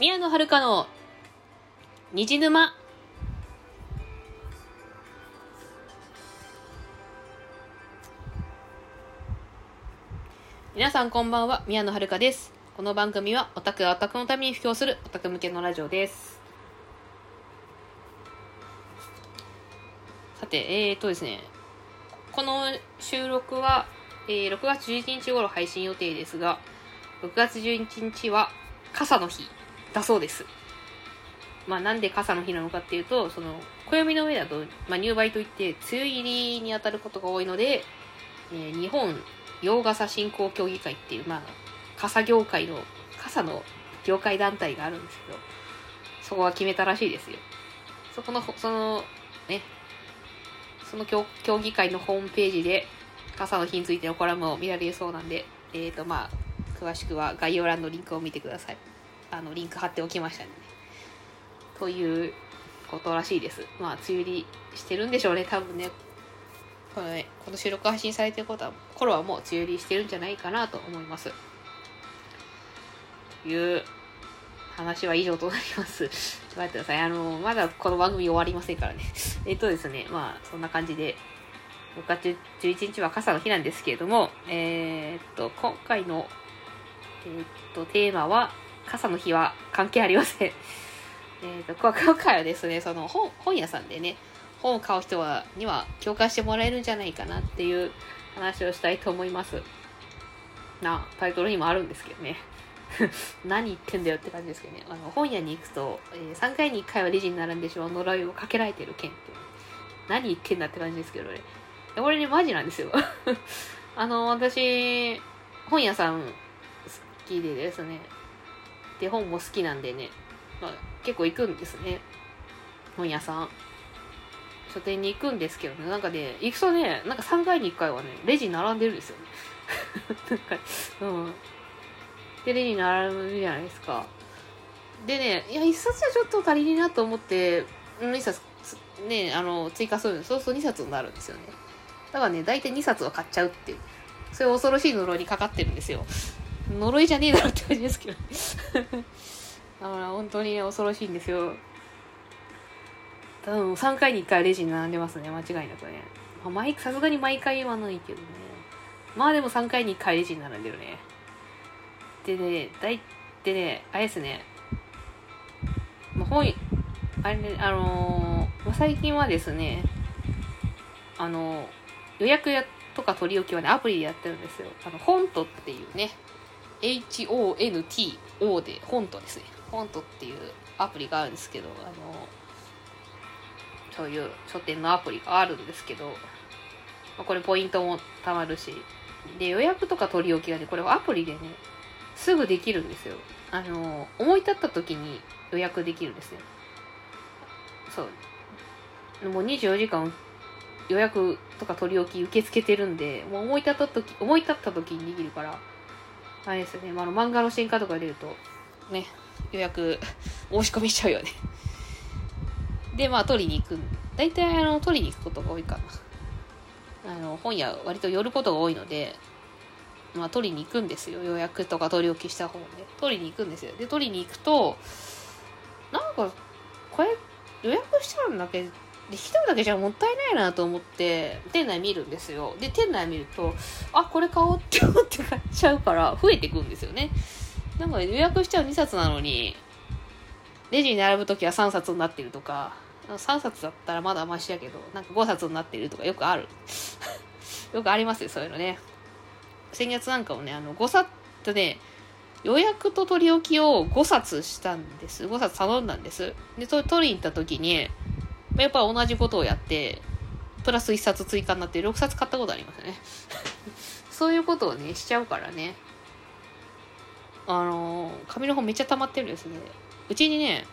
宮野遥の虹沼。皆さんこんばんは宮野遥です。この番組はオタクがオタクのために布教するオタク向けのラジオです。さてえーとですねこの収録は、えー6月11日頃配信予定ですが6月11日は傘の日。だそうです。まあなんで傘の日なのかっていうと、その、暦の上だと、まあ入梅といって梅雨入りに当たることが多いので、えー日本洋傘振興協議会っていう、まあ、傘業界の、傘の業界団体があるんですけど、そこは決めたらしいですよ。そこの、その、ね、その協協議会のホームページで、傘の日についてのコラムを見られるそうなんで、えっ、と、まあ、詳しくは概要欄のリンクを見てください。あの、リンク貼っておきましたね。ということらしいです。まあ、梅雨入りしてるんでしょうね、多分ね。このね、この収録配信されてることは、頃はもう梅雨入りしてるんじゃないかなと思います。という話は以上となります。ちょっと待ってください。あの、まだこの番組終わりませんからね。えっとですね、まあ、そんな感じで、6月11日は傘の日なんですけれども、えーっと、今回の、えーっと、テーマは、傘の日は関係ありません。えっと、今回はですね、その本、本屋さんでね、本を買う人は、には共感してもらえるんじゃないかなっていう話をしたいと思います。な、タイトルにもあるんですけどね。何言ってんだよって感じですけどね。あの、本屋に行くと、えー3回に1回はレジに並んでしまう呪いをかけられてる件って。何言ってんだって感じですけどね。これね、マジなんですよ。あの、私、本屋さん好きでですね。で、本も好きなんでね、まあ、結構行くんですね。本屋さん。書店に行くんですけどね、なんかね、行くとね、なんか3回に1回はね、レジ並んでるんですよね。なんか、うん。で、レジに並ぶじゃないですか。でね、いや、1冊じゃちょっと足りねえなと思って、うん1冊、ね、あの、追加するんです。そうすると2冊になるんですよね。だからね、大体2冊は買っちゃうっていう。そういう恐ろしい呪いにかかってるんですよ。呪いじゃねえだろって感じですけど。だから本当にね、恐ろしいんですよ。多分3回に1回レジに並んでますね、間違いなくね。まあさすがに毎回言わないけどね。まあでも3回に1回レジに並んでるね。でね、だいでね、あれですね。まあ、本、あれね、あのーま最近はですね、あのー予約やとか取り置きはね、アプリでやってるんですよ。あの、ホントっていうね、HONTO で、ホントですね。ホントっていうアプリがあるんですけど、あの、そういう書店のアプリがあるんですけど、まあこれポイントも貯まるし、で、予約とか取り置きがね、これはアプリでね、すぐできるんですよ。あの、思い立った時に予約できるんですね。そう。もう24時間予約とか取り置き受け付けてるんで、もう思い立った時、思い立った時にできるから、あれですね、まあ、の漫画の新刊とか出ると、ね、予約 申し込みしちゃうよね。で、まあ、取りに行く。大体、あの、取りに行くことが多いかな。あの、本屋割と寄ることが多いので、まあ、取りに行くんですよ。予約とか取り置きした本で。取りに行くんですよ。で、取りに行くと、なんか、これ、予約したんだけどで一人だけじゃもったいないなと思って店内見るんですよで店内見るとあこれ買おうって思っ買っちゃうから増えてくんですよね。なんか予約しちゃう2冊なのにレジに並ぶ時は3冊になってるとか3冊だったらまだマシやけどなんか5冊になってるとかよくある。よくありますよそういうのね。先月なんかもねあの5冊とね予約と取り置きを5冊したんです。5冊頼んだんです。でそれ取りに行った時にやっぱ同じことをやって、プラス1冊追加になって6冊買ったことありますね。そういうことをね、しちゃうからね。あの紙の本めっちゃ溜まってるんですね。うちにね、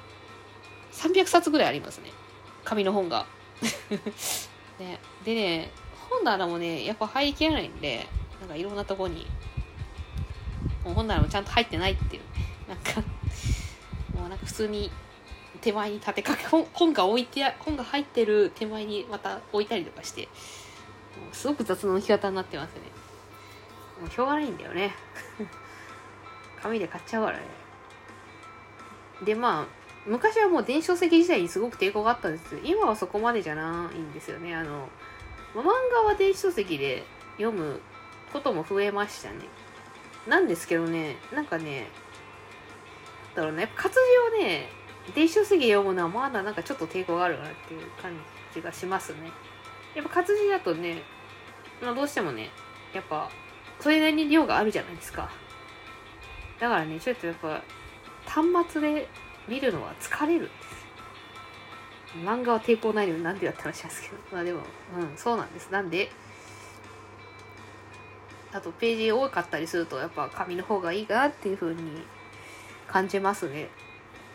300冊ぐらいありますね。紙の本が。ね、でね、本棚もね、やっぱ入りきれないんで、なんかいろんなとこに、もう本棚もちゃんと入ってないっていう。なんか、もうなんか普通に手前に立てかけ本本が置いて本が入ってる手前にまた置いたりとかしてすごく雑な置き方になってますねもうしょうがないんだよね。紙で買っちゃうからね。でまあ昔はもう電子書籍自体にすごく抵抗があったんですけど今はそこまでじゃないんですよね。あの漫画は電子書籍で読むことも増えましたね。なんですけどねなんかねだろうね。やっぱ活字をね電子書籍読むのはまだなんかちょっと抵抗があるなっていう感じがしますね。やっぱ活字だとね、まあ、どうしてもねやっぱそれなりに量があるじゃないですか。だからねちょっとやっぱ端末で見るのは疲れるんです。漫画は抵抗ないのになんでやった話なんですけど。まあでもうんそうなんです。なんであとページ多かったりするとやっぱ紙の方がいいかなっていう風に感じますね。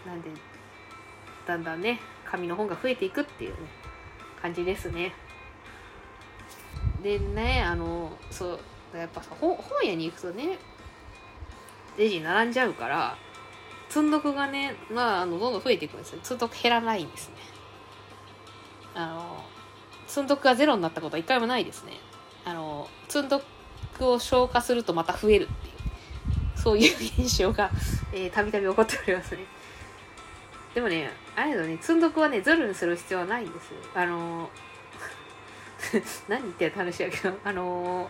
なんでだんだんね紙の本が増えていくっていうね感じですね。でねあのそうやっぱさ本屋に行くとねレジ並んじゃうから積んどくがねまああのどんどん増えていくんですよ。積んどく減らないんですね。あの積んどくがゼロになったことは一回もないですね。あの積んどくを消化するとまた増えるっていうそういう現象がたびたび起こっておりますね。でもねあれだね積んどくはねゼロにする必要はないんですあの 何言ってる話やけど。あの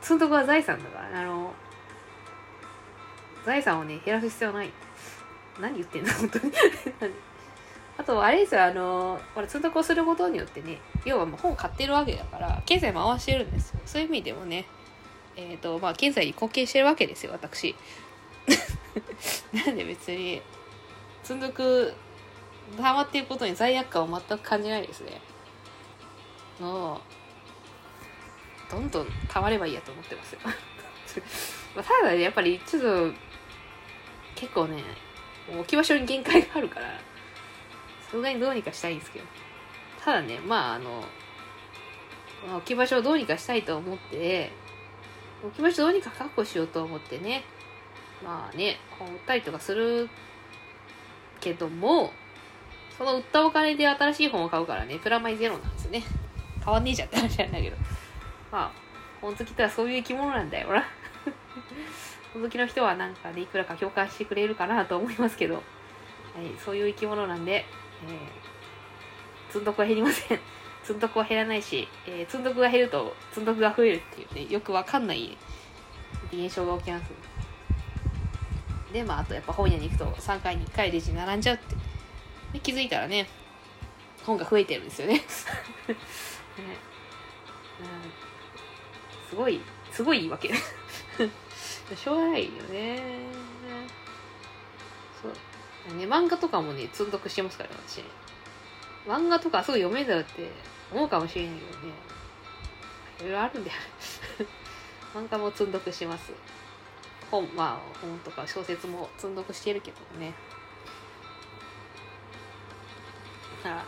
積んどくは財産だからあの財産をね減らす必要ない。何言ってんの本当に。あとあれですよあのこれ積んどくをすることによってね要はもう本買ってるわけだから経済回してるんですよ。そういう意味でもねえっ、ー、とまあ経済に貢献してるわけですよ私。なんで別に積んどく溜まっていることに罪悪感を全く感じないですね。もうどんどん溜まればいいやと思ってますよ。まただねやっぱりちょっと結構ね置き場所に限界があるからさすがにどうにかしたいんですけど。ただねまああの、まあ、置き場所をどうにかしたいと思って置き場所どうにか確保しようと思ってね。まあね本売ったりとかするけどもその売ったお金で新しい本を買うからねプラマイゼロなんですね。変わんねえじゃんって話なんだけど。まあ本好きってはそういう生き物なんだよな。本好きの人はなんかねいくらか共感してくれるかなと思いますけど、はい、そういう生き物なんで、えー、積んどくは減りません。積んどくは減らないし、えー、積んどくが減ると積んどくが増えるっていうねよくわかんない現象が起きます。でまああとやっぱ本屋に行くと3回に1回レジ並んじゃうって。で気づいたらね本が増えてるんですよね。ね、ごいすごいいいわけ。しょうがないよね。そう。ね漫画とかもね積んどくしてますから私。漫画とかすぐ読めるだろって思うかもしれないけどね。いろいろあるんだよ 漫画も積んどくします。本まあ本とか小説も積んどくしてるけどね。あ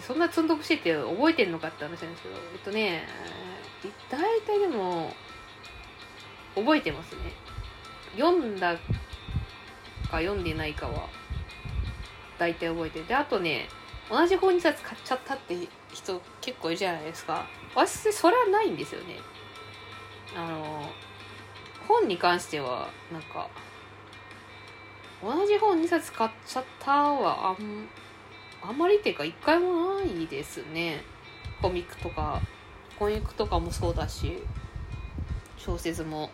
そんな積んどくしてて覚えてんのかって話なんですけどえっとね大体でも覚えてますね。読んだか読んでないかは大体覚えてであとね同じ本2冊買っちゃったって人結構いるじゃないですか。私それはないんですよね。あの本に関してはなんか同じ本2冊買っちゃったはあんあんまりっていうか一回もないですね。コミックとか。コミックとかもそうだし小説も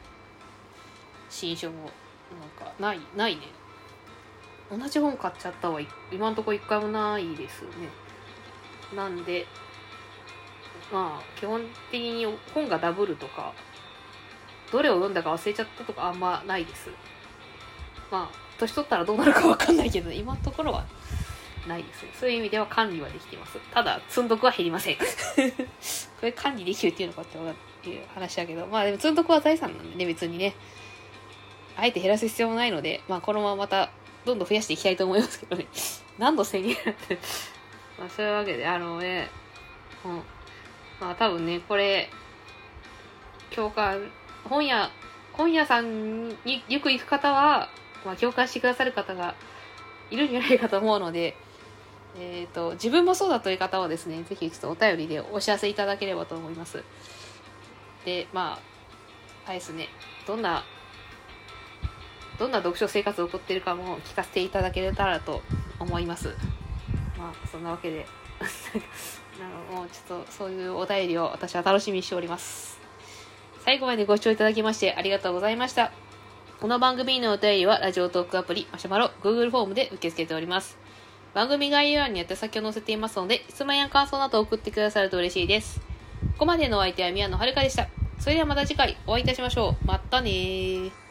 新書もなんかないないね。同じ本買っちゃったは今んとこ一回もないですね。なんでまあ基本的に本がダブルとかどれを読んだか忘れちゃったとかあんまないです。まあ年取ったらどうなるか分かんないけど今のところはないですね。そういう意味では管理はできてます。ただ積んどくは減りません。これ管理できるっていうのかっていう話だけどまあでも積んどくは財産なんでね別にね。あえて減らす必要もないのでまあこのまままたどんどん増やしていきたいと思いますけどね。何度宣言って。まあそういうわけであのねうんまあ多分ねこれ共感本屋、本屋さんによく行く方は、まあ、共感してくださる方がいるんじゃないかと思うので、え、ー、と、自分もそうだという方はですね、ぜひちょっとお便りでお知らせいただければと思います。で、まあ、あれですね、どんな、どんな読書生活を送っているかも聞かせていただけたらと思います。まあそんなわけで なんかもうちょっとそういうお便りを私は楽しみにしております。最後までご視聴いただきましてありがとうございました。この番組のお便りはラジオトークアプリマシュマロ Google フォームで受け付けております。番組概要欄に宛先を載せていますので質問や感想など送ってくださると嬉しいです。ここまでのお相手は宮野遥でした。それではまた次回お会いいたしましょう。またねー。